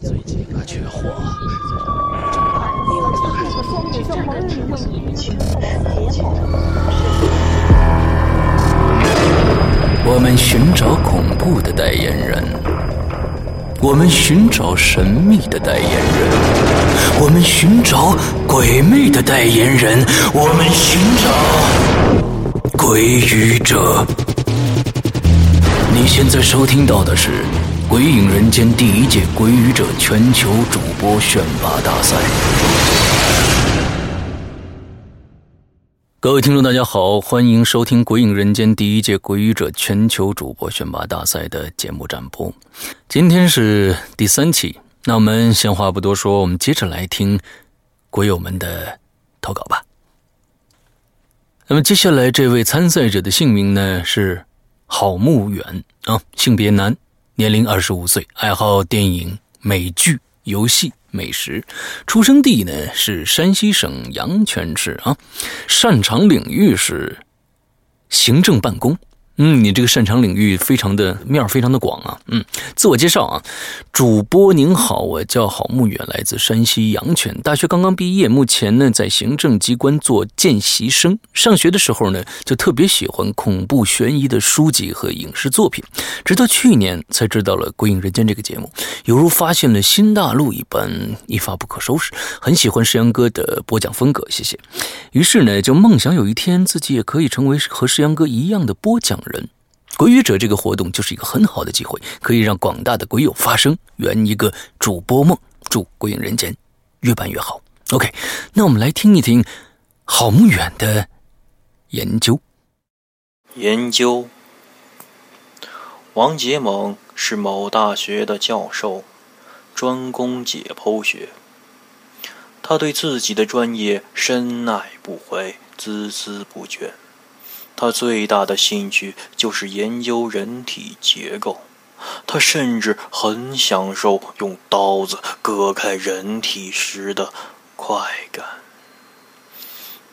最近啊缺货。我们寻找恐怖的代言人，我们寻找神秘的代言人，我们寻找鬼魅的代言人，我们寻找鬼语者。你现在收听到的是《鬼影人间》第一届鬼语者全球主播选拔大赛。各位听众，大家好，欢迎收听《鬼影人间》第一届鬼语者全球主播选拔大赛的节目展播。今天是第三期，那我们闲话不多说，我们接着来听鬼友们的投稿吧。那么接下来这位参赛者的姓名呢是郝慕远啊，性别男，年龄二十五岁，爱好电影、美剧、游戏。美食，出生地呢是山西省阳泉市啊，擅长领域是行政办公。嗯，你这个擅长领域非常的面非常的广啊。嗯，自我介绍啊，主播您好，我叫郝慕远，来自山西阳泉，大学刚刚毕业，目前呢在行政机关做见习生。上学的时候呢，就特别喜欢恐怖悬疑的书籍和影视作品，直到去年才知道了《鬼影人间》这个节目，犹如发现了新大陆一般，一发不可收拾。很喜欢石阳哥的播讲风格，谢谢。于是呢，就梦想有一天自己也可以成为和石阳哥一样的播讲。人，鬼语者这个活动就是一个很好的机会，可以让广大的鬼友发声，圆一个主播梦。祝鬼影人间越办越好。OK，那我们来听一听郝梦远的研究。研究，王杰猛是某大学的教授，专攻解剖学。他对自己的专业深爱不悔，孜孜不倦。他最大的兴趣就是研究人体结构，他甚至很享受用刀子割开人体时的快感。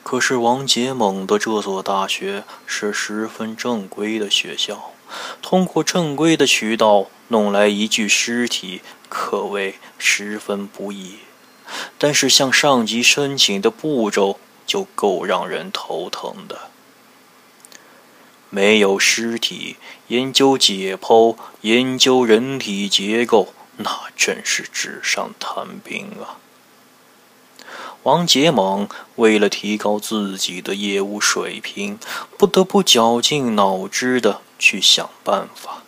可是王杰猛的这所大学是十分正规的学校，通过正规的渠道弄来一具尸体，可谓十分不易。但是向上级申请的步骤就够让人头疼的。没有尸体，研究解剖、研究人体结构，那真是纸上谈兵啊！王杰猛为了提高自己的业务水平，不得不绞尽脑汁的去想办法，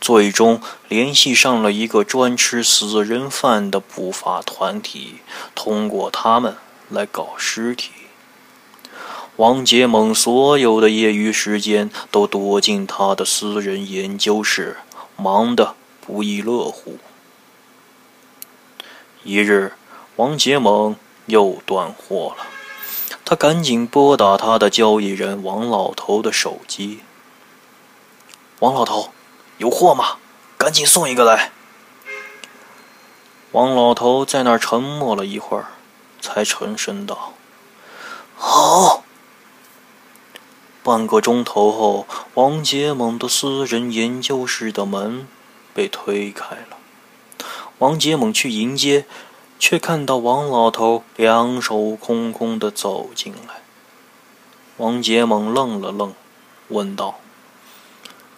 最终联系上了一个专吃死人饭的不法团体，通过他们来搞尸体。王杰猛所有的业余时间都躲进他的私人研究室，忙得不亦乐乎。一日，王杰猛又断货了，他赶紧拨打他的交易人王老头的手机。王老头，有货吗？赶紧送一个来。王老头在那儿沉默了一会儿，才沉声道：“好。”半个钟头后，王杰猛的私人研究室的门被推开了。王杰猛去迎接，却看到王老头两手空空的走进来。王杰猛愣了愣，问道：“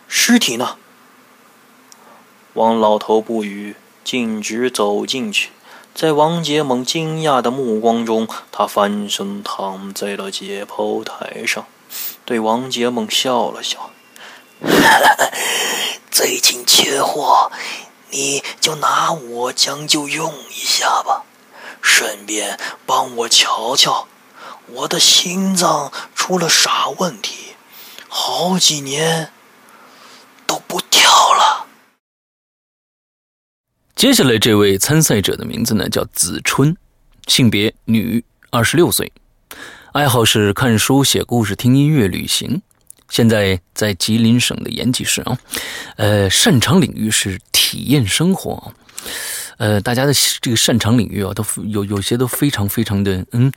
尸体呢？”王老头不语，径直走进去。在王杰猛惊讶的目光中，他翻身躺在了解剖台上。对王杰猛笑了笑：“ 最近缺货，你就拿我将就用一下吧，顺便帮我瞧瞧，我的心脏出了啥问题？好几年都不跳了。”接下来这位参赛者的名字呢叫子春，性别女，二十六岁。爱好是看书、写故事、听音乐、旅行。现在在吉林省的延吉市啊，呃，擅长领域是体验生活。呃，大家的这个擅长领域啊，都有有些都非常非常的嗯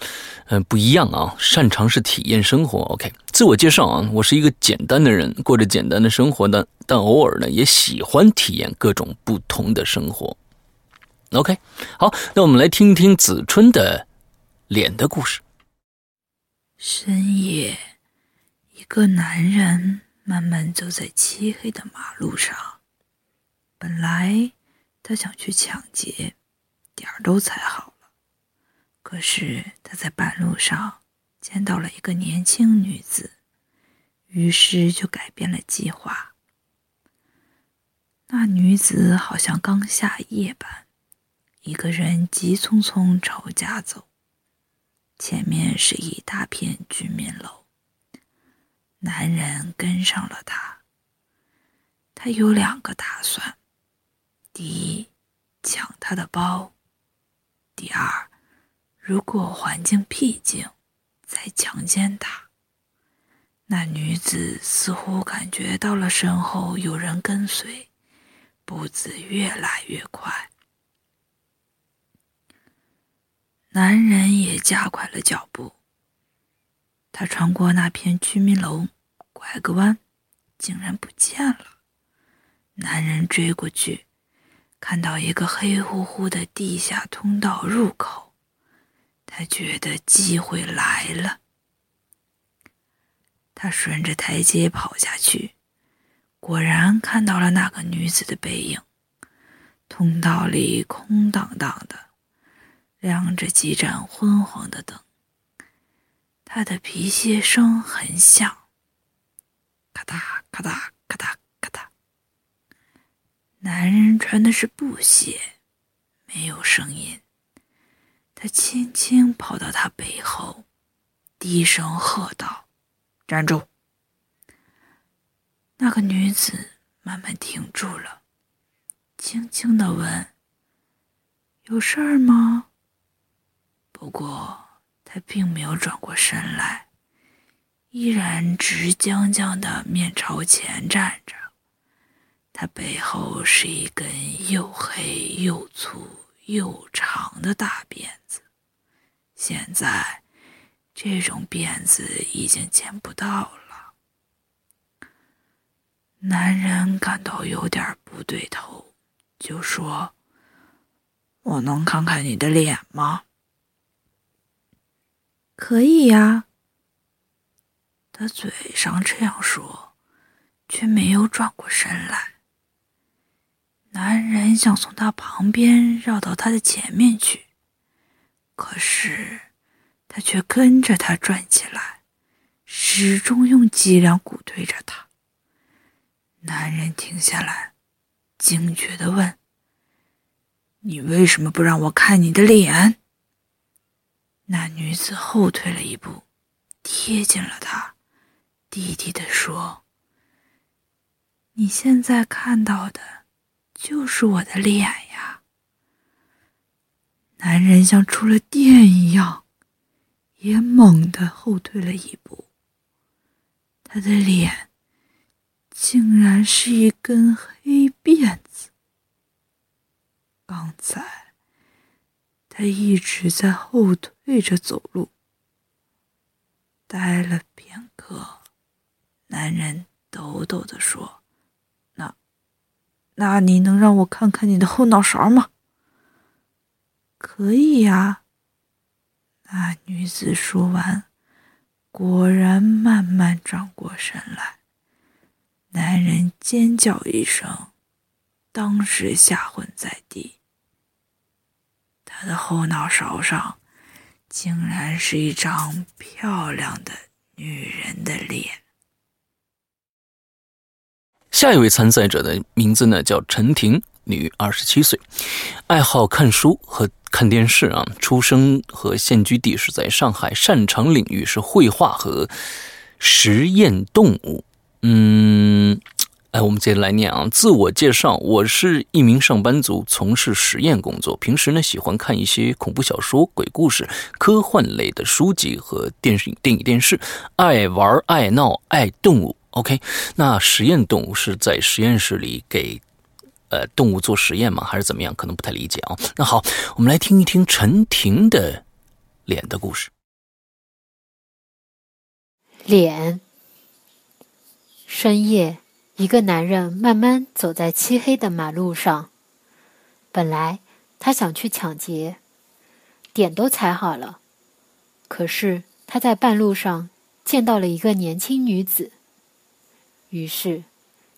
嗯不一样啊。擅长是体验生活。OK，自我介绍啊，我是一个简单的人，过着简单的生活的，但偶尔呢也喜欢体验各种不同的生活。OK，好，那我们来听一听子春的脸的故事。深夜，一个男人慢慢走在漆黑的马路上。本来他想去抢劫，点儿都踩好了。可是他在半路上见到了一个年轻女子，于是就改变了计划。那女子好像刚下夜班。一个人急匆匆朝家走，前面是一大片居民楼。男人跟上了他。他有两个打算：第一，抢他的包；第二，如果环境僻静，再强奸他。那女子似乎感觉到了身后有人跟随，步子越来越快。男人也加快了脚步。他穿过那片居民楼，拐个弯，竟然不见了。男人追过去，看到一个黑乎乎的地下通道入口，他觉得机会来了。他顺着台阶跑下去，果然看到了那个女子的背影。通道里空荡荡的。亮着几盏昏黄的灯，他的皮鞋声很响，咔嗒咔嗒咔嗒咔嗒。男人穿的是布鞋，没有声音。他轻轻跑到他背后，低声喝道：“站住！”那个女子慢慢停住了，轻轻的问：“有事儿吗？”不过，他并没有转过身来，依然直僵僵的面朝前站着。他背后是一根又黑又粗又长的大辫子，现在这种辫子已经见不到了。男人感到有点不对头，就说：“我能看看你的脸吗？”可以呀，他嘴上这样说，却没有转过身来。男人想从他旁边绕到他的前面去，可是他却跟着他转起来，始终用脊梁骨推着他。男人停下来，警觉的问：“你为什么不让我看你的脸？”那女子后退了一步，贴近了他，低低的说：“你现在看到的，就是我的脸呀。”男人像触了电一样，也猛地后退了一步。他的脸，竟然是一根黑辫子。刚才。他一直在后退着走路，待了片刻，男人抖抖地说：“那，那你能让我看看你的后脑勺吗？”“可以呀。”那女子说完，果然慢慢转过身来。男人尖叫一声，当时吓昏在地。他的后脑勺上，竟然是一张漂亮的女人的脸。下一位参赛者的名字呢，叫陈婷，女，二十七岁，爱好看书和看电视啊。出生和现居地是在上海，擅长领域是绘画和实验动物。嗯。哎，我们接着来念啊。自我介绍：我是一名上班族，从事实验工作。平时呢，喜欢看一些恐怖小说、鬼故事、科幻类的书籍和电视、电影、电视。爱玩、爱闹、爱动物。OK，那实验动物是在实验室里给呃动物做实验吗？还是怎么样？可能不太理解啊。那好，我们来听一听陈婷的脸的故事。脸，深夜。一个男人慢慢走在漆黑的马路上。本来他想去抢劫，点都踩好了，可是他在半路上见到了一个年轻女子，于是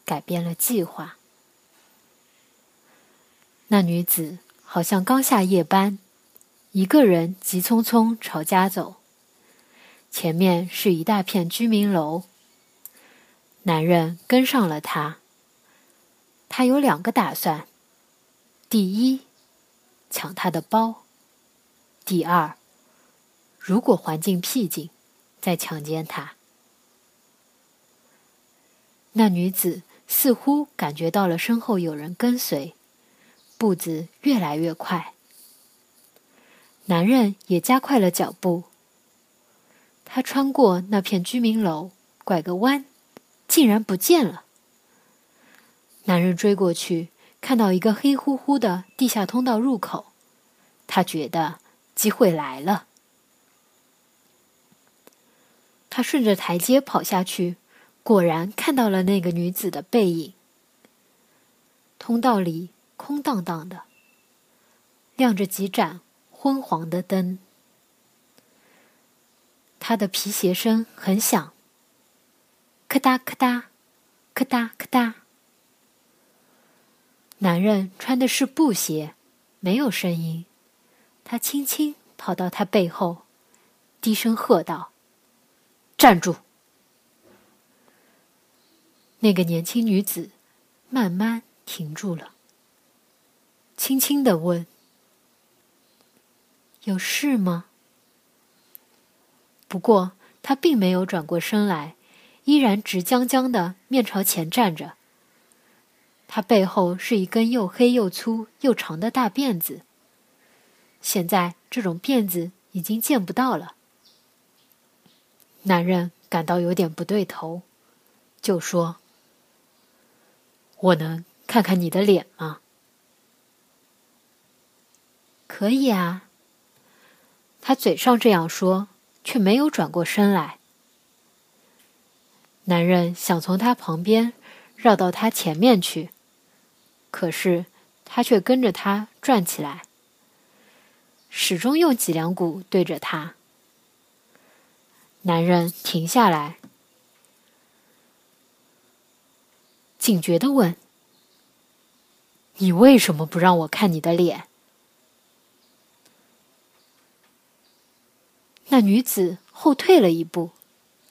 改变了计划。那女子好像刚下夜班，一个人急匆匆朝家走，前面是一大片居民楼。男人跟上了她，他有两个打算：第一，抢她的包；第二，如果环境僻静，再强奸她。那女子似乎感觉到了身后有人跟随。步子越来越快，男人也加快了脚步。他穿过那片居民楼，拐个弯，竟然不见了。男人追过去，看到一个黑乎乎的地下通道入口，他觉得机会来了。他顺着台阶跑下去，果然看到了那个女子的背影。通道里。空荡荡的，亮着几盏昏黄的灯。他的皮鞋声很响，咔哒咔哒，咔哒咔哒。男人穿的是布鞋，没有声音。他轻轻跑到他背后，低声喝道：“站住！”那个年轻女子慢慢停住了。轻轻的问：“有事吗？”不过他并没有转过身来，依然直僵僵的面朝前站着。他背后是一根又黑又粗又长的大辫子。现在这种辫子已经见不到了。男人感到有点不对头，就说：“我能看看你的脸吗？”可以啊。他嘴上这样说，却没有转过身来。男人想从他旁边绕到他前面去，可是他却跟着他转起来，始终用脊梁骨对着他。男人停下来，警觉的问：“你为什么不让我看你的脸？”那女子后退了一步，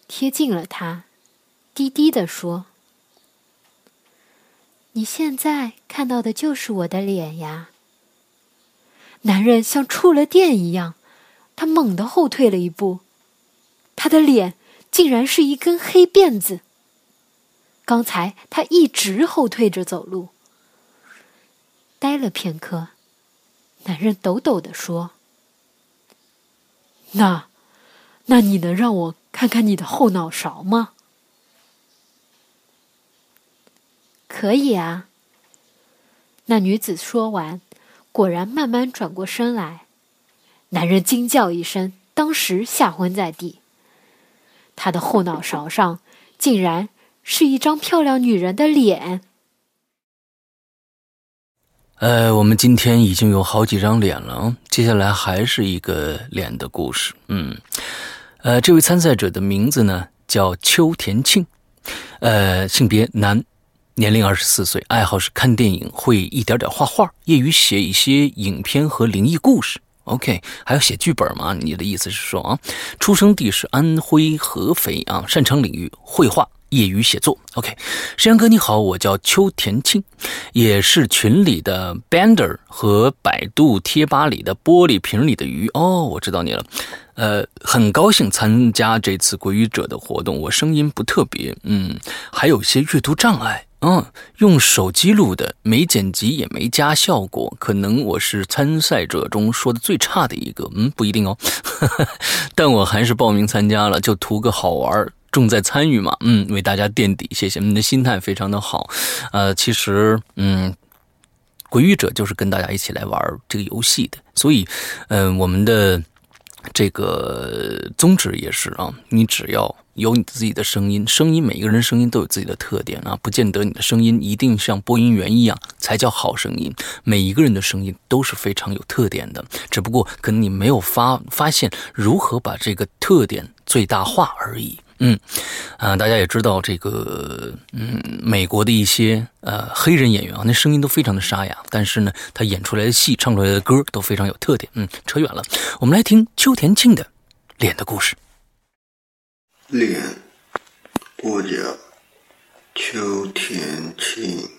贴近了他，低低的说：“你现在看到的就是我的脸呀。”男人像触了电一样，他猛地后退了一步，他的脸竟然是一根黑辫子。刚才他一直后退着走路。呆了片刻，男人抖抖地说：“那。”那你能让我看看你的后脑勺吗？可以啊。那女子说完，果然慢慢转过身来。男人惊叫一声，当时吓昏在地。他的后脑勺上竟然是一张漂亮女人的脸。呃，我们今天已经有好几张脸了，接下来还是一个脸的故事。嗯。呃，这位参赛者的名字呢叫邱田庆，呃，性别男，年龄二十四岁，爱好是看电影，会一点点画画，业余写一些影片和灵异故事。OK，还要写剧本吗？你的意思是说啊，出生地是安徽合肥啊，擅长领域绘画。业余写作，OK，山阳哥你好，我叫邱田庆，也是群里的 Bander 和百度贴吧里的玻璃瓶里的鱼哦，我知道你了，呃，很高兴参加这次鬼语者的活动，我声音不特别，嗯，还有一些阅读障碍，嗯，用手机录的，没剪辑也没加效果，可能我是参赛者中说的最差的一个，嗯，不一定哦，但我还是报名参加了，就图个好玩。重在参与嘛，嗯，为大家垫底，谢谢你的心态非常的好，呃，其实，嗯，鬼语者就是跟大家一起来玩这个游戏的，所以，嗯，我们的这个宗旨也是啊，你只要有你自己的声音，声音每一个人声音都有自己的特点啊，不见得你的声音一定像播音员一样才叫好声音。每一个人的声音都是非常有特点的，只不过可能你没有发发现如何把这个特点最大化而已。嗯，啊，大家也知道这个，嗯，美国的一些呃黑人演员啊，那声音都非常的沙哑，但是呢，他演出来的戏、唱出来的歌都非常有特点。嗯，扯远了，我们来听秋田庆的脸的故事。脸，播讲，秋田庆。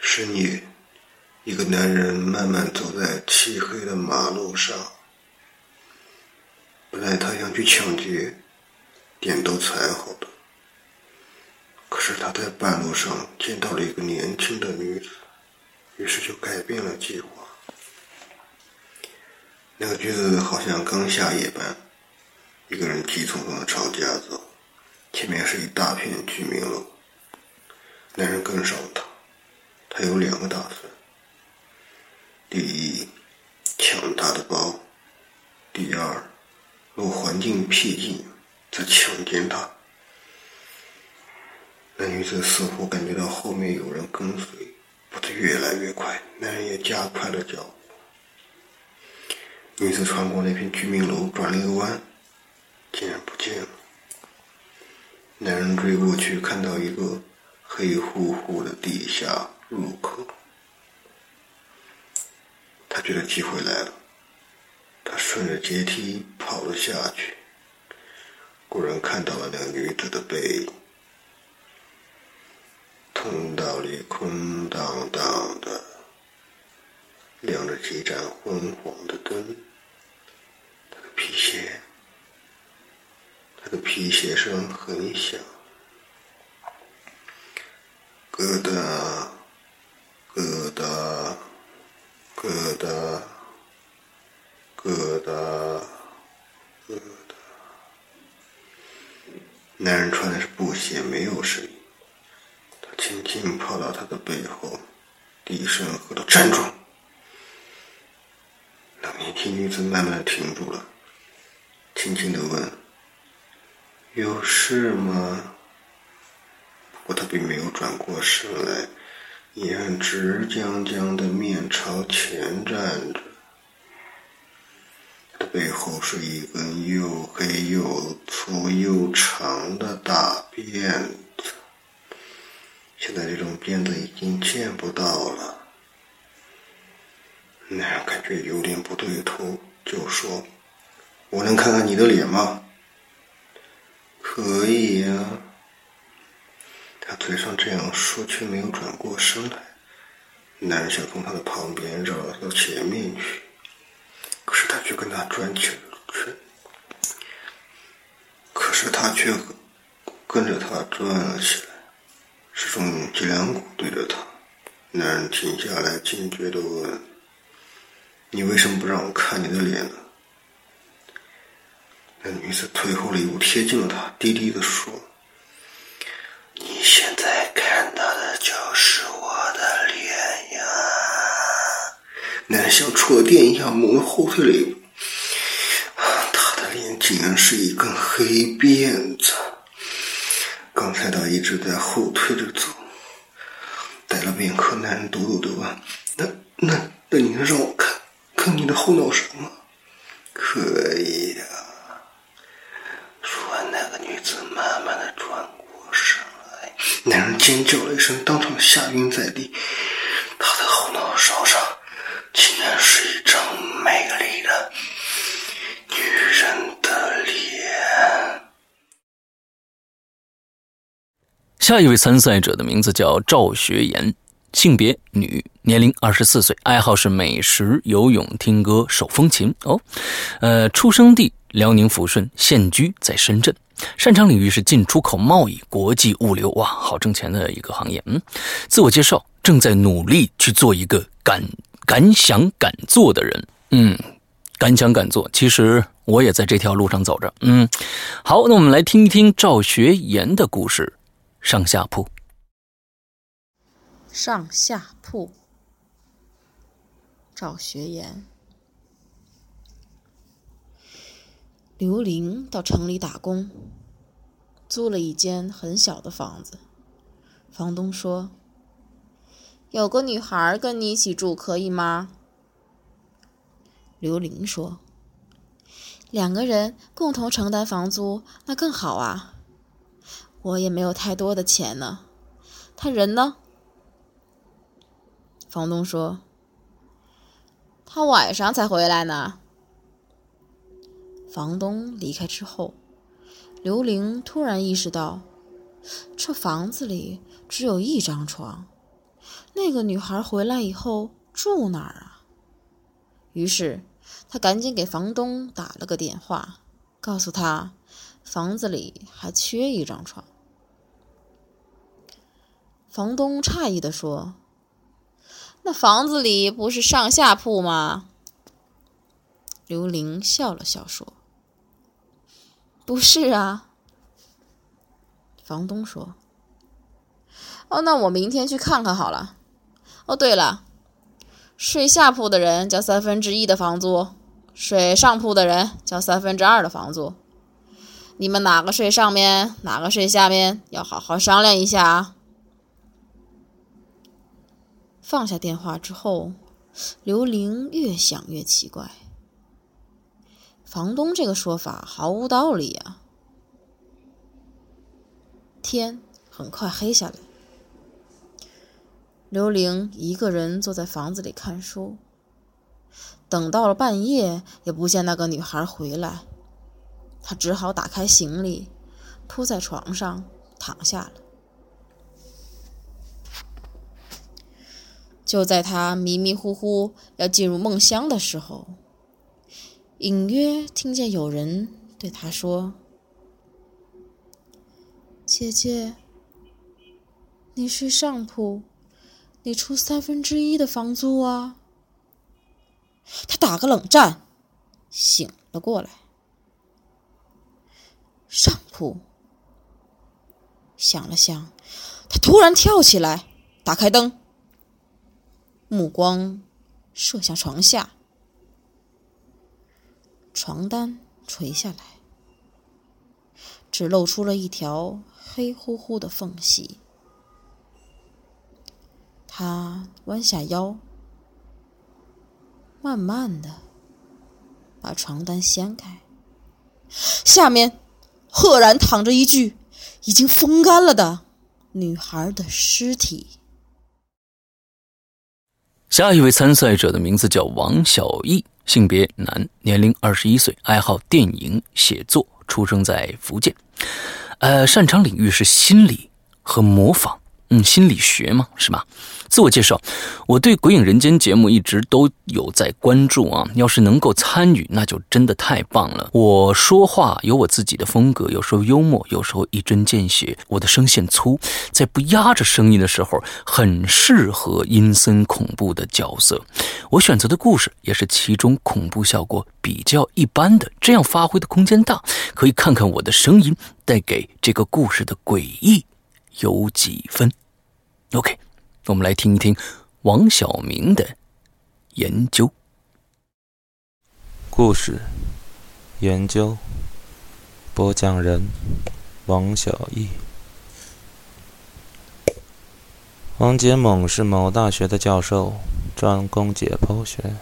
深夜，一个男人慢慢走在漆黑的马路上，本来他想去抢劫。点都踩好的，可是他在半路上见到了一个年轻的女子，于是就改变了计划。那个女子好像刚下夜班，一个人急匆匆的朝家走，前面是一大片居民楼。男人跟上了他，他有两个打算：第一，抢他的包；第二，若环境僻静。在强奸她，那女子似乎感觉到后面有人跟随，步子越来越快，男人也加快了脚步。女子穿过那片居民楼，转了一个弯，竟然不见了。男人追过去，看到一个黑乎乎的地下入口，他觉得机会来了，他顺着阶梯跑了下去。果然看到了那个女子的背影，通道里空荡荡的，亮着几盏昏黄的灯。他的皮鞋，他的皮鞋声很响，咯哒，咯哒，咯哒，咯哒。男人穿的是布鞋，没有声音。他轻轻跑到她的背后，低声喝道：“站住！”那年轻女子慢慢停住了，轻轻的问：“有事吗？”不过他并没有转过身来，依然直僵僵的面朝前站着。他的背后是一根又黑又粗又长的大辫子，现在这种辫子已经见不到了。男人感觉有点不对头，就说：“我能看看你的脸吗？”“可以呀。”他嘴上这样说，却没有转过身来。男人想从他的旁边绕到前面去。可是他却跟他转起了圈，可是他却跟着他转了起来，是种脊梁骨对着他。男人停下来，警觉的问：“你为什么不让我看你的脸呢？”那女子退后了一步，贴近了他，低低的说：“你现在看到的就是我的脸呀。”男人像触了电一样，猛地后退了一步。他的脸竟然是一根黑辫子。刚才他一直在后退着走。待了片刻，男人抖抖的问：“那、那、那你能让我看看你的后脑勺吗？”“可以呀。”说完，那个女子慢慢的转过身来。男人尖叫了一声，当场吓晕在地。他的后脑勺上。竟然是一张美丽的女人的脸。下一位参赛者的名字叫赵学言，性别女，年龄二十四岁，爱好是美食、游泳、听歌、手风琴。哦，呃，出生地辽宁抚顺，现居在深圳，擅长领域是进出口贸易、国际物流。哇，好挣钱的一个行业。嗯，自我介绍，正在努力去做一个敢。敢想敢做的人，嗯，敢想敢做。其实我也在这条路上走着，嗯。好，那我们来听一听赵学言的故事，《上下铺》。上下铺，赵学言。刘玲到城里打工，租了一间很小的房子。房东说：“有个女孩跟你一起住，可以吗？”刘玲说：“两个人共同承担房租，那更好啊。我也没有太多的钱呢。他人呢？”房东说：“他晚上才回来呢。”房东离开之后，刘玲突然意识到，这房子里只有一张床，那个女孩回来以后住哪儿啊？于是，她赶紧给房东打了个电话，告诉他房子里还缺一张床。房东诧异地说：“那房子里不是上下铺吗？”刘玲笑了笑说。不是啊，房东说：“哦，那我明天去看看好了。哦，对了，睡下铺的人交三分之一的房租，睡上铺的人交三分之二的房租。你们哪个睡上面，哪个睡下面，要好好商量一下啊。”放下电话之后，刘玲越想越奇怪。房东这个说法毫无道理啊！天很快黑下来，刘玲一个人坐在房子里看书，等到了半夜也不见那个女孩回来，她只好打开行李，铺在床上躺下了。就在她迷迷糊糊要进入梦乡的时候。隐约听见有人对他说：“姐姐，你睡上铺，你出三分之一的房租啊。”他打个冷战，醒了过来。上铺，想了想，他突然跳起来，打开灯，目光射向床下。床单垂下来，只露出了一条黑乎乎的缝隙。他弯下腰，慢慢的把床单掀开，下面赫然躺着一具已经风干了的女孩的尸体。下一位参赛者的名字叫王小艺。性别男，年龄二十一岁，爱好电影、写作，出生在福建，呃，擅长领域是心理和模仿。嗯，心理学嘛，是吧？自我介绍，我对《鬼影人间》节目一直都有在关注啊。要是能够参与，那就真的太棒了。我说话有我自己的风格，有时候幽默，有时候一针见血。我的声线粗，在不压着声音的时候，很适合阴森恐怖的角色。我选择的故事也是其中恐怖效果比较一般的，这样发挥的空间大。可以看看我的声音带给这个故事的诡异。有几分？OK，我们来听一听王小明的研究故事。研究播讲人王小艺。王杰猛是某大学的教授，专攻解剖学。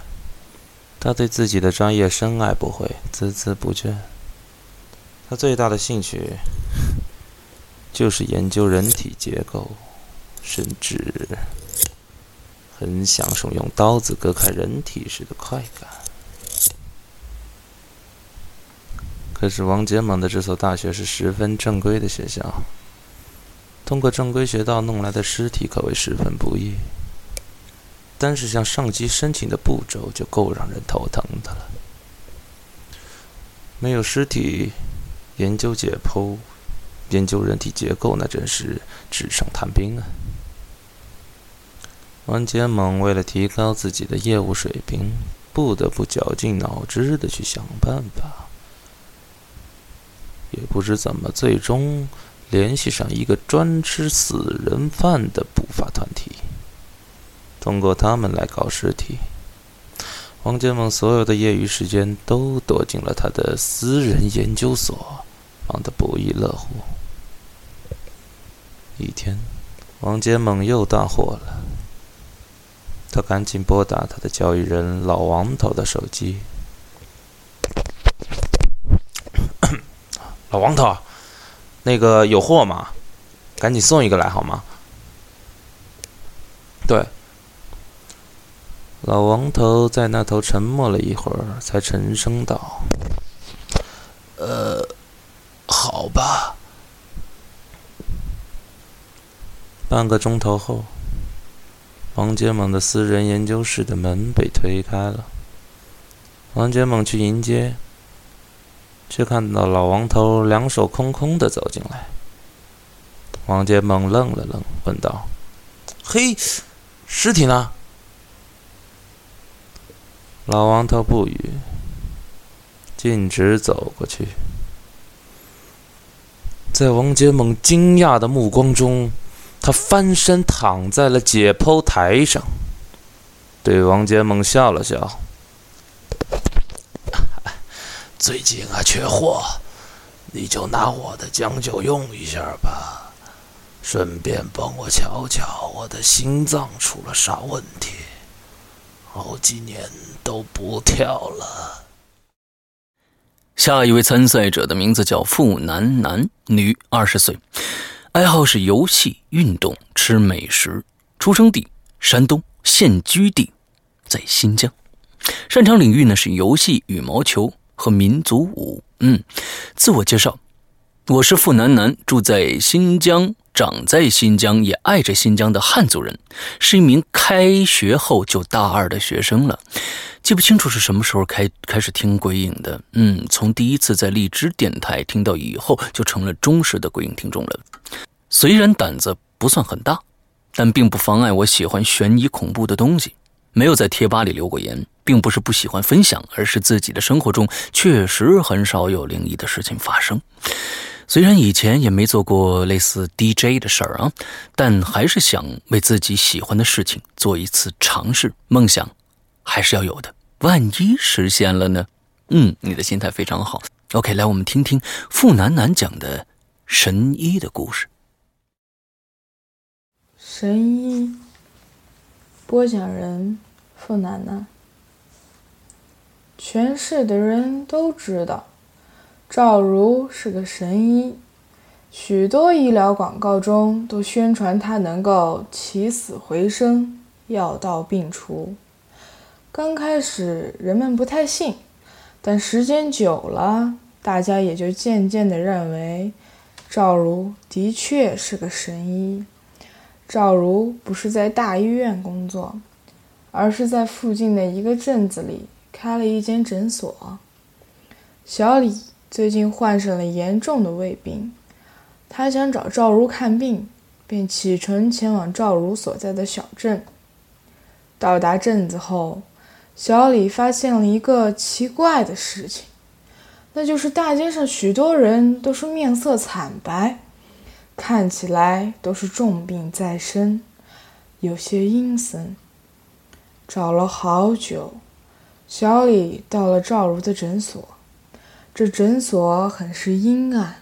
他对自己的专业深爱不悔，孜孜不倦。他最大的兴趣。就是研究人体结构，甚至很享受用刀子割开人体时的快感。可是王杰猛的这所大学是十分正规的学校，通过正规学道弄来的尸体可谓十分不易。单是向上级申请的步骤就够让人头疼的了。没有尸体，研究解剖。研究人体结构，那真是纸上谈兵啊！王杰猛为了提高自己的业务水平，不得不绞尽脑汁的去想办法。也不知怎么，最终联系上一个专吃死人饭的不法团体，通过他们来搞尸体。王杰猛所有的业余时间都躲进了他的私人研究所，忙得不亦乐乎。一天，王杰猛又大祸了，他赶紧拨打他的交易人老王头的手机。老王头，那个有货吗？赶紧送一个来好吗？对。老王头在那头沉默了一会儿，才沉声道：“呃，好吧。”半个钟头后，王杰猛的私人研究室的门被推开了。王杰猛去迎接，却看到老王头两手空空的走进来。王杰猛愣了愣，问道：“嘿，尸体呢？”老王头不语，径直走过去。在王杰猛惊讶的目光中，他翻身躺在了解剖台上，对王杰猛笑了笑：“ 最近啊，缺货，你就拿我的将就用一下吧，顺便帮我瞧瞧我的心脏出了啥问题。”好几年都不跳了。下一位参赛者的名字叫付楠楠，女，二十岁，爱好是游戏、运动、吃美食。出生地山东，现居地在新疆。擅长领域呢是游戏、羽毛球和民族舞。嗯，自我介绍，我是付楠楠，住在新疆。长在新疆也爱着新疆的汉族人，是一名开学后就大二的学生了，记不清楚是什么时候开开始听鬼影的。嗯，从第一次在荔枝电台听到以后，就成了忠实的鬼影听众了。虽然胆子不算很大，但并不妨碍我喜欢悬疑恐怖的东西。没有在贴吧里留过言，并不是不喜欢分享，而是自己的生活中确实很少有灵异的事情发生。虽然以前也没做过类似 DJ 的事儿啊，但还是想为自己喜欢的事情做一次尝试。梦想还是要有的，万一实现了呢？嗯，你的心态非常好。OK，来，我们听听傅楠楠讲的神医的故事。神医播讲人傅楠楠，全市的人都知道。赵如是个神医，许多医疗广告中都宣传他能够起死回生、药到病除。刚开始人们不太信，但时间久了，大家也就渐渐地认为赵如的确是个神医。赵如不是在大医院工作，而是在附近的一个镇子里开了一间诊所。小李。最近患上了严重的胃病，他想找赵如看病，便启程前往赵如所在的小镇。到达镇子后，小李发现了一个奇怪的事情，那就是大街上许多人都是面色惨白，看起来都是重病在身，有些阴森。找了好久，小李到了赵如的诊所。这诊所很是阴暗，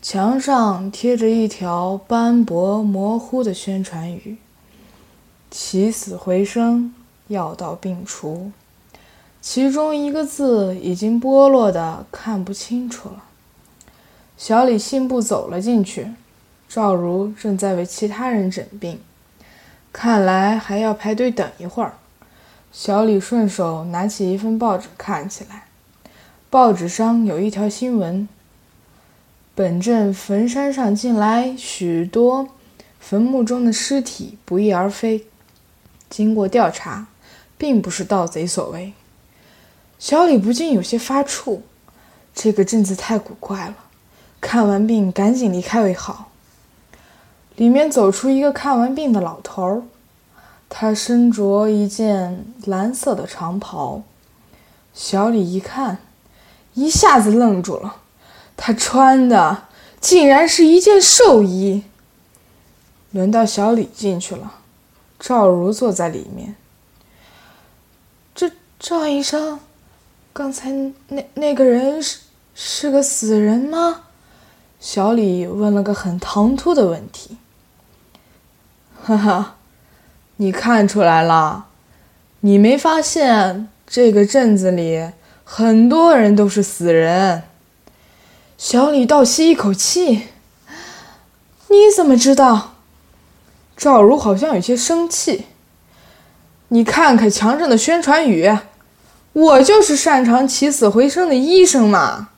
墙上贴着一条斑驳模糊的宣传语：“起死回生，药到病除。”其中一个字已经剥落的看不清楚了。小李信步走了进去，赵如正在为其他人诊病，看来还要排队等一会儿。小李顺手拿起一份报纸看起来。报纸上有一条新闻：本镇坟山上近来许多坟墓中的尸体不翼而飞，经过调查，并不是盗贼所为。小李不禁有些发怵，这个镇子太古怪了，看完病赶紧离开为好。里面走出一个看完病的老头儿，他身着一件蓝色的长袍。小李一看。一下子愣住了，他穿的竟然是一件寿衣。轮到小李进去了，赵如坐在里面。这赵医生，刚才那那个人是是个死人吗？小李问了个很唐突的问题。哈哈，你看出来了？你没发现这个镇子里很多人都是死人？小李倒吸一口气。你怎么知道？赵如好像有些生气。你看看墙上的宣传语，我就是擅长起死回生的医生嘛，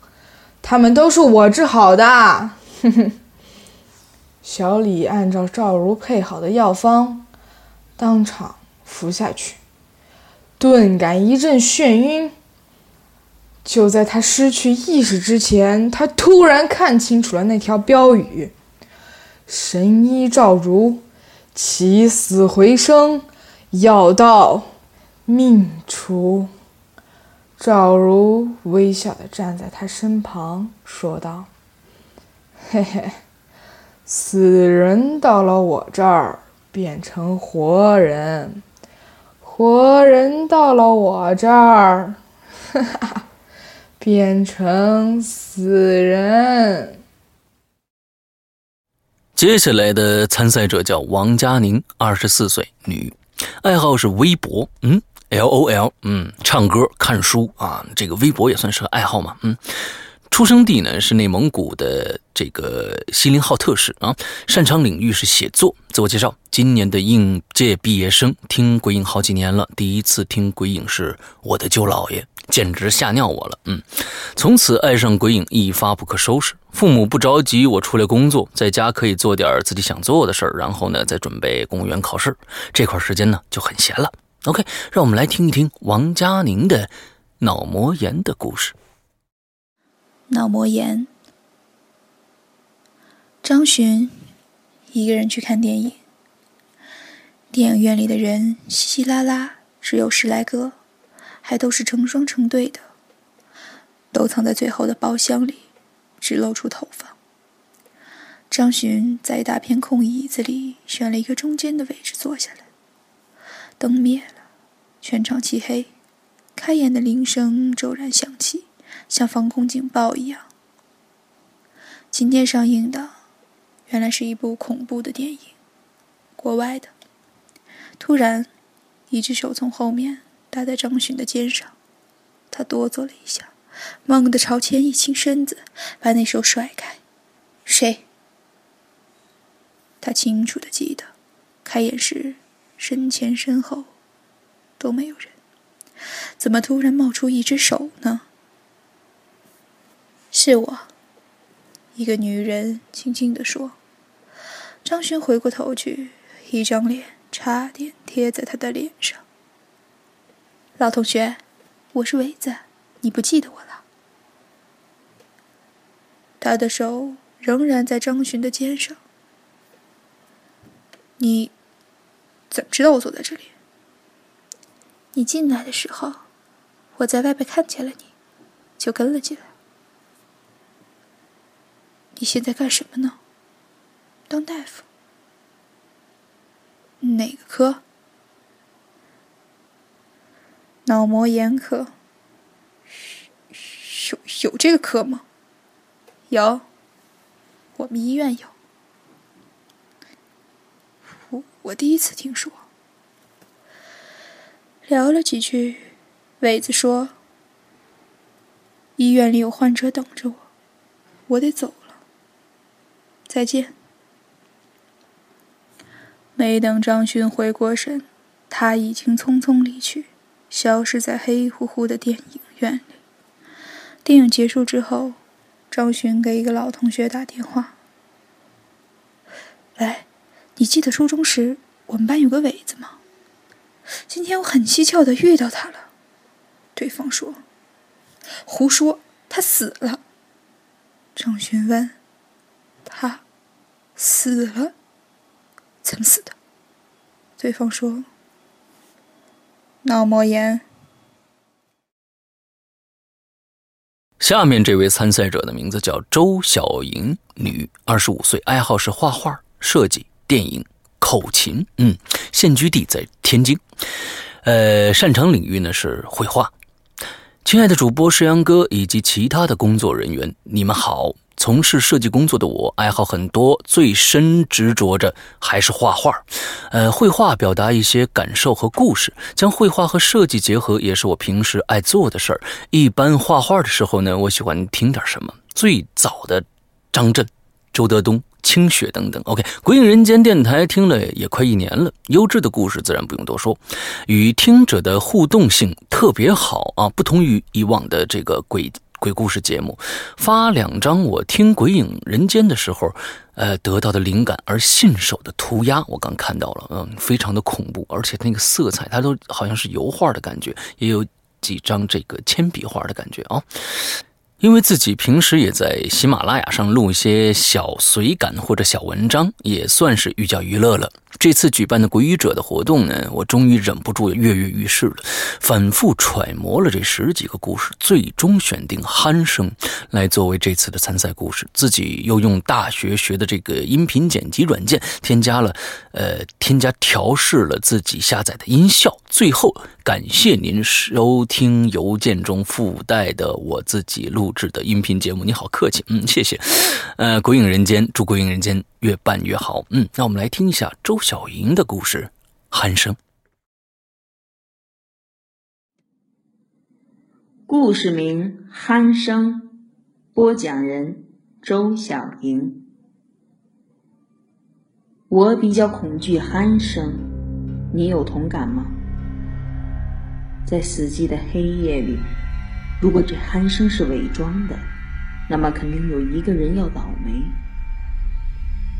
他们都是我治好的。哼哼。小李按照赵如配好的药方，当场服下去，顿感一阵眩晕。就在他失去意识之前，他突然看清楚了那条标语：“神医赵如，起死回生，药到命除。”赵如微笑的站在他身旁，说道：“嘿嘿。”死人到了我这儿变成活人，活人到了我这儿，哈哈，变成死人。接下来的参赛者叫王佳宁，二十四岁，女，爱好是微博，嗯，L O L，嗯，唱歌、看书啊，这个微博也算是个爱好嘛，嗯。出生地呢是内蒙古的这个锡林浩特市啊，擅长领域是写作。自我介绍：今年的应届毕业生，听鬼影好几年了，第一次听鬼影是我的舅姥爷，简直吓尿我了。嗯，从此爱上鬼影，一发不可收拾。父母不着急我出来工作，在家可以做点自己想做的事儿，然后呢再准备公务员考试，这块时间呢就很闲了。OK，让我们来听一听王佳宁的脑膜炎的故事。脑膜炎。张巡一个人去看电影，电影院里的人稀稀拉拉，只有十来个，还都是成双成对的，都藏在最后的包厢里，只露出头发。张巡在一大片空椅子里选了一个中间的位置坐下来，灯灭了，全场漆黑，开演的铃声骤然响起。像防空警报一样。今天上映的，原来是一部恐怖的电影，国外的。突然，一只手从后面搭在张巡的肩上，他哆嗦了一下，猛地朝前一倾身子，把那手甩开。谁？他清楚的记得，开演时身前身后都没有人，怎么突然冒出一只手呢？是我，一个女人轻轻的说。张巡回过头去，一张脸差点贴在他的脸上。老同学，我是伟子，你不记得我了？他的手仍然在张巡的肩上。你怎么知道我坐在这里？你进来的时候，我在外边看见了你，就跟了进来。你现在干什么呢？当大夫？哪个科？脑膜炎科？有有这个科吗？有，我们医院有。我我第一次听说。聊了几句，伟子说：“医院里有患者等着我，我得走了。”再见。没等张勋回过神，他已经匆匆离去，消失在黑乎乎的电影院里。电影结束之后，张勋给一个老同学打电话：“喂，你记得初中时我们班有个伟子吗？今天我很蹊跷的遇到他了。”对方说：“胡说，他死了。”张勋问。他死了，怎么死的？对方说：“脑膜炎。”下面这位参赛者的名字叫周小莹，女，二十五岁，爱好是画画、设计、电影、口琴。嗯，现居地在天津。呃，擅长领域呢是绘画。亲爱的主播石阳哥以及其他的工作人员，你们好。从事设计工作的我，爱好很多，最深执着着还是画画。呃，绘画表达一些感受和故事，将绘画和设计结合，也是我平时爱做的事儿。一般画画的时候呢，我喜欢听点什么？最早的张震、周德东。清雪等等，OK，鬼影人间电台听了也快一年了，优质的故事自然不用多说，与听者的互动性特别好啊，不同于以往的这个鬼鬼故事节目，发两张我听鬼影人间的时候，呃得到的灵感而信手的涂鸦，我刚看到了，嗯，非常的恐怖，而且那个色彩它都好像是油画的感觉，也有几张这个铅笔画的感觉啊。因为自己平时也在喜马拉雅上录一些小随感或者小文章，也算是寓教于乐了。这次举办的鬼语者的活动呢，我终于忍不住跃跃欲试了，反复揣摩了这十几个故事，最终选定《鼾声》来作为这次的参赛故事。自己又用大学学的这个音频剪辑软件添加了，呃，添加调试了自己下载的音效。最后，感谢您收听邮件中附带的我自己录制的音频节目。你好客气，嗯，谢谢。呃，鬼影人间，祝鬼影人间。越办越好，嗯，那我们来听一下周小莹的故事《鼾声》。故事名《鼾声》，播讲人周小莹。我比较恐惧鼾声，你有同感吗？在死寂的黑夜里，如果这鼾声是伪装的，那么肯定有一个人要倒霉。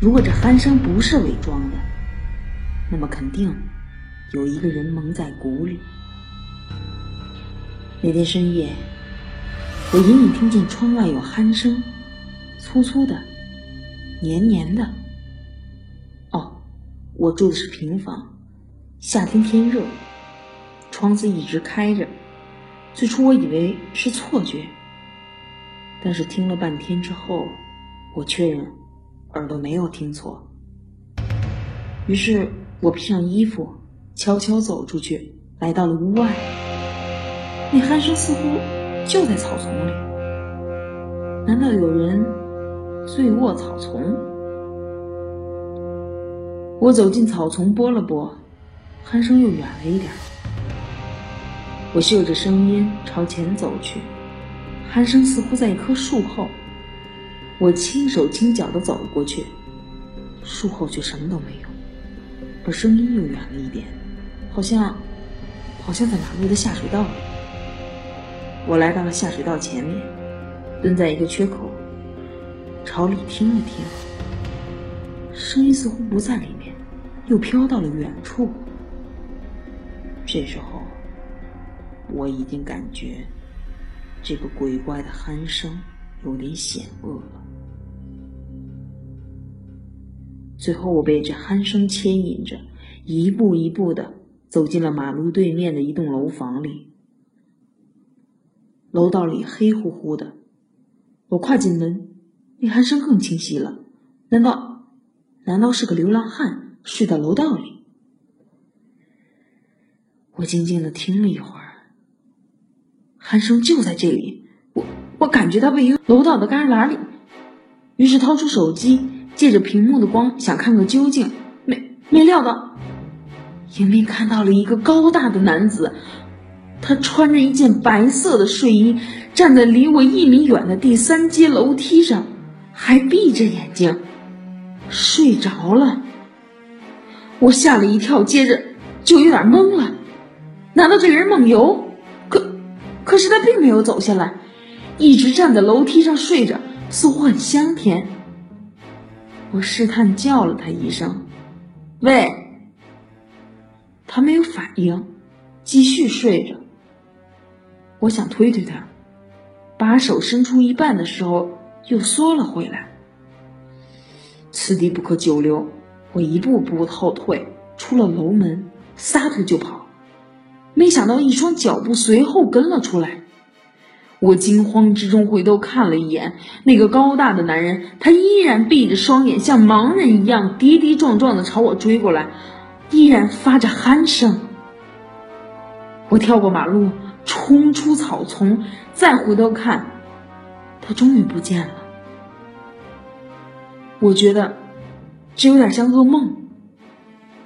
如果这鼾声不是伪装的，那么肯定有一个人蒙在鼓里。那天深夜，我隐隐听见窗外有鼾声，粗粗的，黏黏的。哦，我住的是平房，夏天天热，窗子一直开着。最初我以为是错觉，但是听了半天之后，我确认。耳朵没有听错，于是我披上衣服，悄悄走出去，来到了屋外。那鼾声似乎就在草丛里，难道有人醉卧草丛？我走进草丛，拨了拨，鼾声又远了一点。我嗅着声音朝前走去，鼾声似乎在一棵树后。我轻手轻脚地走了过去，树后却什么都没有，而声音又远了一点，好像，好像在马路的下水道里。我来到了下水道前面，蹲在一个缺口，朝里听了听，声音似乎不在里面，又飘到了远处。这时候，我已经感觉这个鬼怪的鼾声有点险恶了。最后，我被这鼾声牵引着，一步一步的走进了马路对面的一栋楼房里。楼道里黑乎乎的，我跨进门，那鼾声更清晰了。难道，难道是个流浪汉睡在楼道里？我静静的听了一会儿，鼾声就在这里，我我感觉它位于楼道的旮旯里，于是掏出手机。借着屏幕的光，想看个究竟，没没料到，迎面看到了一个高大的男子，他穿着一件白色的睡衣，站在离我一米远的第三阶楼梯上，还闭着眼睛，睡着了。我吓了一跳，接着就有点懵了，难道这个人梦游？可是他并没有走下来，一直站在楼梯上睡着，似乎很香甜。我试探叫了他一声：“喂。”他没有反应，继续睡着。我想推推他，把手伸出一半的时候，又缩了回来。此地不可久留，我一步步后退，出了楼门，撒腿就跑。没想到一双脚步随后跟了出来。我惊慌之中回头看了一眼那个高大的男人，他依然闭着双眼，像盲人一样跌跌撞撞的朝我追过来，依然发着鼾声。我跳过马路，冲出草丛，再回头看，他终于不见了。我觉得这有点像噩梦。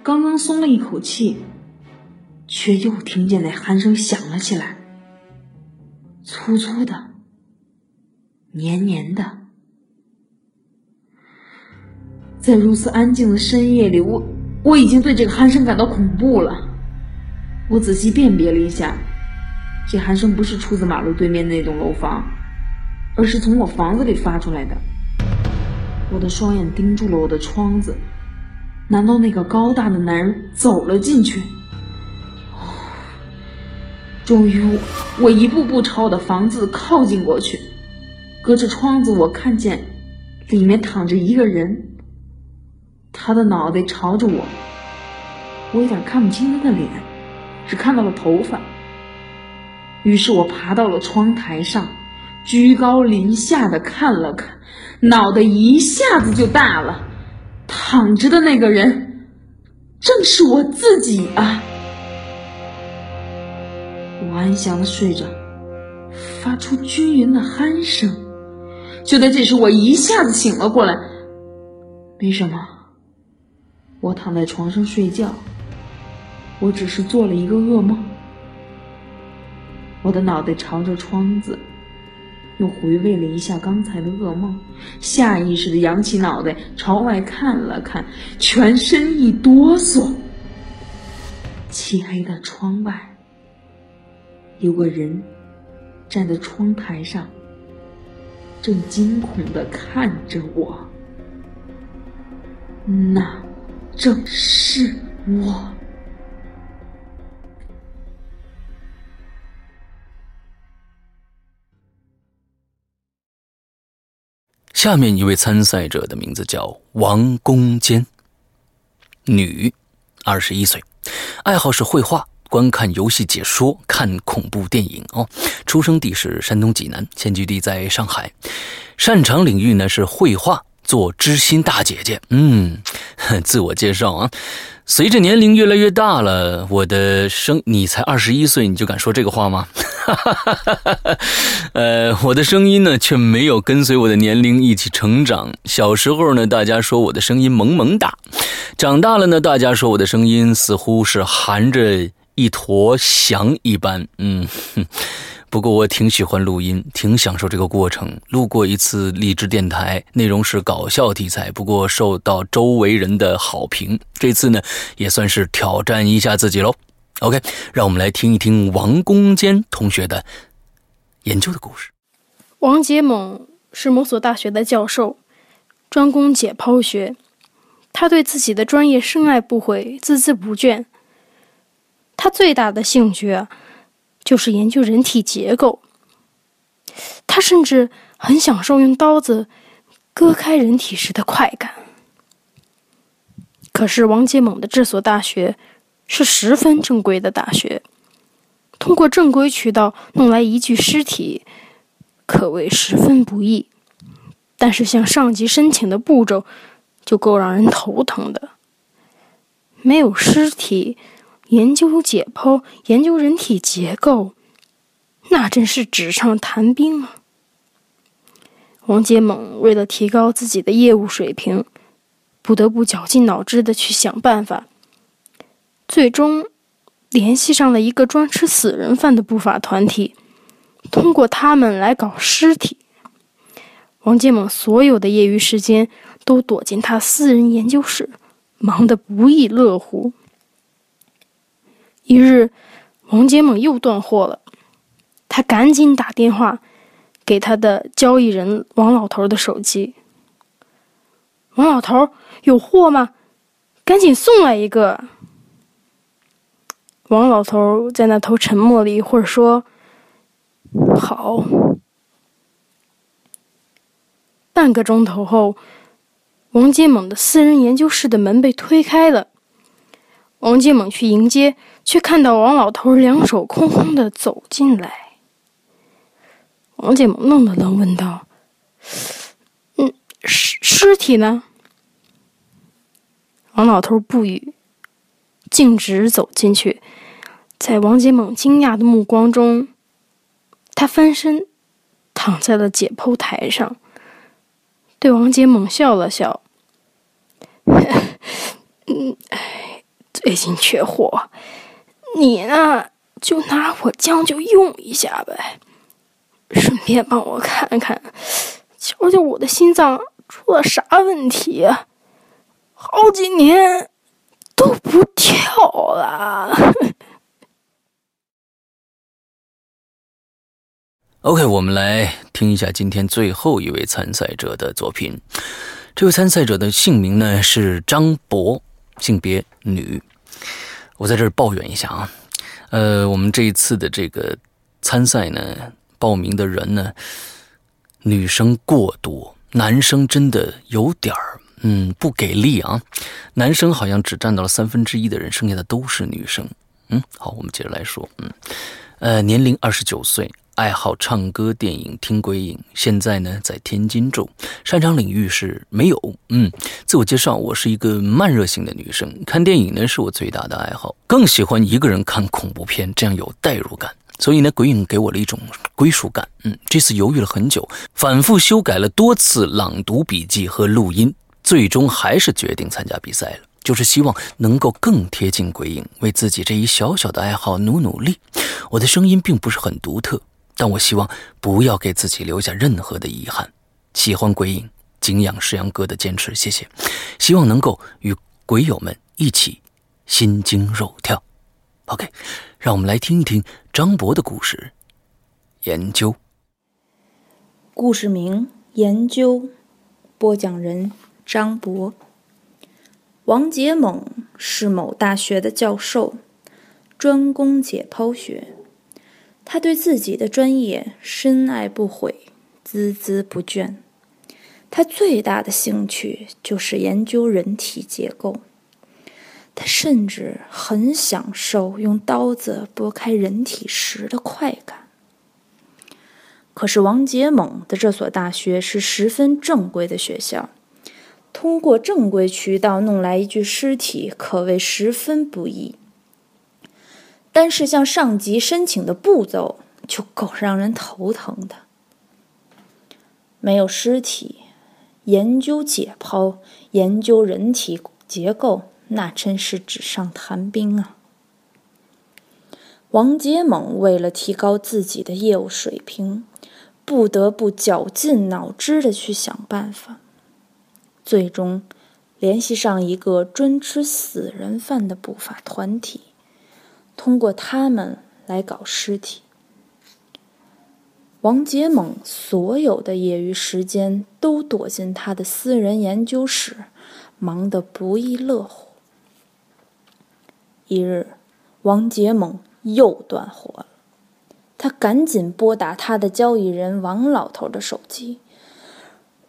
刚刚松了一口气，却又听见那鼾声响了起来，粗粗的，黏黏的。在如此安静的深夜里，我我已经对这个鼾声感到恐怖了。我仔细辨别了一下，这鼾声不是出自马路对面那栋楼房，而是从我房子里发出来的。我的双眼盯住了我的窗子。难道那个高大的男人走了进去？终于，我一步步朝我的房子靠近过去，隔着窗子，我看见里面躺着一个人，他的脑袋朝着我，我有点看不清他的脸，只看到了头发。于是我爬到了窗台上，居高临下的看了看，脑袋一下子就大了。躺着的那个人，正是我自己啊！安详的睡着，发出均匀的鼾声。就在这时，我一下子醒了过来。没什么，我躺在床上睡觉，我只是做了一个噩梦。我的脑袋朝着窗子。又回味了一下刚才的噩梦，下意识的扬起脑袋朝外看了看，全身一哆嗦。漆黑的窗外，有个人站在窗台上，正惊恐的看着我。那正是我。下面一位参赛者的名字叫王攻坚，女，二十一岁，爱好是绘画，观看游戏解说，看恐怖电影哦。出生地是山东济南，现居地在上海，擅长领域呢是绘画，做知心大姐姐。嗯，自我介绍啊。随着年龄越来越大了，我的声你才二十一岁，你就敢说这个话吗？哈 呃，我的声音呢，却没有跟随我的年龄一起成长。小时候呢，大家说我的声音萌萌哒；长大了呢，大家说我的声音似乎是含着一坨翔一般。嗯。不过我挺喜欢录音，挺享受这个过程。录过一次励志电台，内容是搞笑题材，不过受到周围人的好评。这次呢，也算是挑战一下自己喽。OK，让我们来听一听王攻坚同学的研究的故事。王杰猛是某所大学的教授，专攻解剖学。他对自己的专业深爱不悔，孜孜不倦。他最大的兴趣。就是研究人体结构，他甚至很享受用刀子割开人体时的快感。可是王杰猛的这所大学是十分正规的大学，通过正规渠道弄来一具尸体，可谓十分不易。但是向上级申请的步骤就够让人头疼的，没有尸体。研究解剖，研究人体结构，那真是纸上谈兵啊！王杰猛为了提高自己的业务水平，不得不绞尽脑汁的去想办法，最终联系上了一个专吃死人饭的不法团体，通过他们来搞尸体。王杰猛所有的业余时间都躲进他私人研究室，忙得不亦乐乎。一日，王杰猛又断货了，他赶紧打电话给他的交易人王老头的手机。王老头，有货吗？赶紧送来一个。王老头在那头沉默了一会儿，说：“好。”半个钟头后，王杰猛的私人研究室的门被推开了。王杰猛去迎接，却看到王老头两手空空的走进来。王杰猛愣了愣，问道：“嗯，尸尸体呢？”王老头不语，径直走进去，在王杰猛惊讶的目光中，他翻身躺在了解剖台上，对王杰猛笑了笑：“ 嗯，最近缺货，你呢就拿我将就用一下呗，顺便帮我看看，瞧瞧我的心脏出了啥问题？好几年都不跳了。” OK，我们来听一下今天最后一位参赛者的作品。这位参赛者的姓名呢是张博，性别女。我在这儿抱怨一下啊，呃，我们这一次的这个参赛呢，报名的人呢，女生过多，男生真的有点儿嗯不给力啊。男生好像只占到了三分之一的人，剩下的都是女生。嗯，好，我们接着来说，嗯，呃，年龄二十九岁。爱好唱歌、电影、听鬼影，现在呢在天津住，擅长领域是没有。嗯，自我介绍，我是一个慢热型的女生，看电影呢是我最大的爱好，更喜欢一个人看恐怖片，这样有代入感。所以呢，鬼影给我了一种归属感。嗯，这次犹豫了很久，反复修改了多次朗读笔记和录音，最终还是决定参加比赛了。就是希望能够更贴近鬼影，为自己这一小小的爱好努努力。我的声音并不是很独特。但我希望不要给自己留下任何的遗憾。喜欢鬼影，敬仰石阳哥的坚持，谢谢。希望能够与鬼友们一起心惊肉跳。OK，让我们来听一听张博的故事。研究。故事名：研究。播讲人：张博。王杰猛是某大学的教授，专攻解剖学。他对自己的专业深爱不悔，孜孜不倦。他最大的兴趣就是研究人体结构。他甚至很享受用刀子剥开人体时的快感。可是王杰猛的这所大学是十分正规的学校，通过正规渠道弄来一具尸体，可谓十分不易。单是向上级申请的步骤就够让人头疼的。没有尸体，研究解剖、研究人体结构，那真是纸上谈兵啊！王杰猛为了提高自己的业务水平，不得不绞尽脑汁的去想办法。最终，联系上一个专吃死人饭的不法团体。通过他们来搞尸体。王杰猛所有的业余时间都躲进他的私人研究室，忙得不亦乐乎。一日，王杰猛又断货了，他赶紧拨打他的交易人王老头的手机：“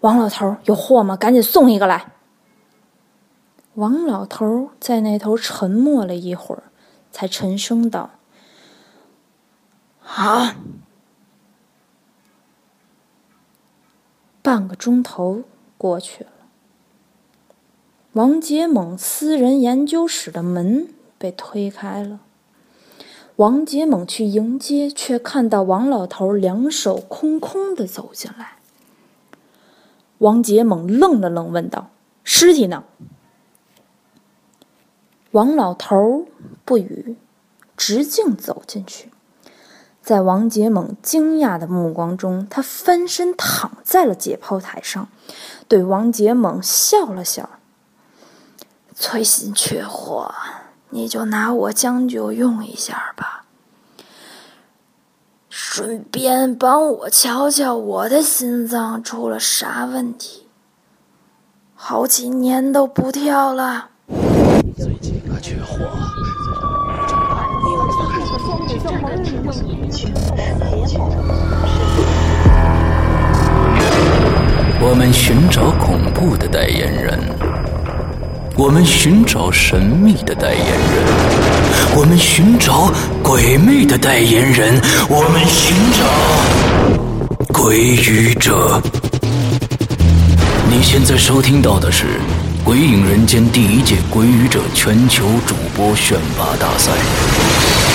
王老头，有货吗？赶紧送一个来。”王老头在那头沉默了一会儿。才沉声道：“好。”半个钟头过去了，王杰猛私人研究室的门被推开了。王杰猛去迎接，却看到王老头两手空空的走进来。王杰猛愣了愣，问道：“尸体呢？”王老头不语，直径走进去，在王杰猛惊讶的目光中，他翻身躺在了解剖台上，对王杰猛笑了笑：“崔心缺货，你就拿我将就用一下吧，顺便帮我瞧瞧我的心脏出了啥问题，好几年都不跳了。”啊，缺货。我们寻找恐怖的代言人，我们寻找神秘的代言人，我们寻找鬼魅的代言人，我们寻找鬼语者。你现在收听到的是。鬼影人间》第一届鬼语者全球主播选拔大赛。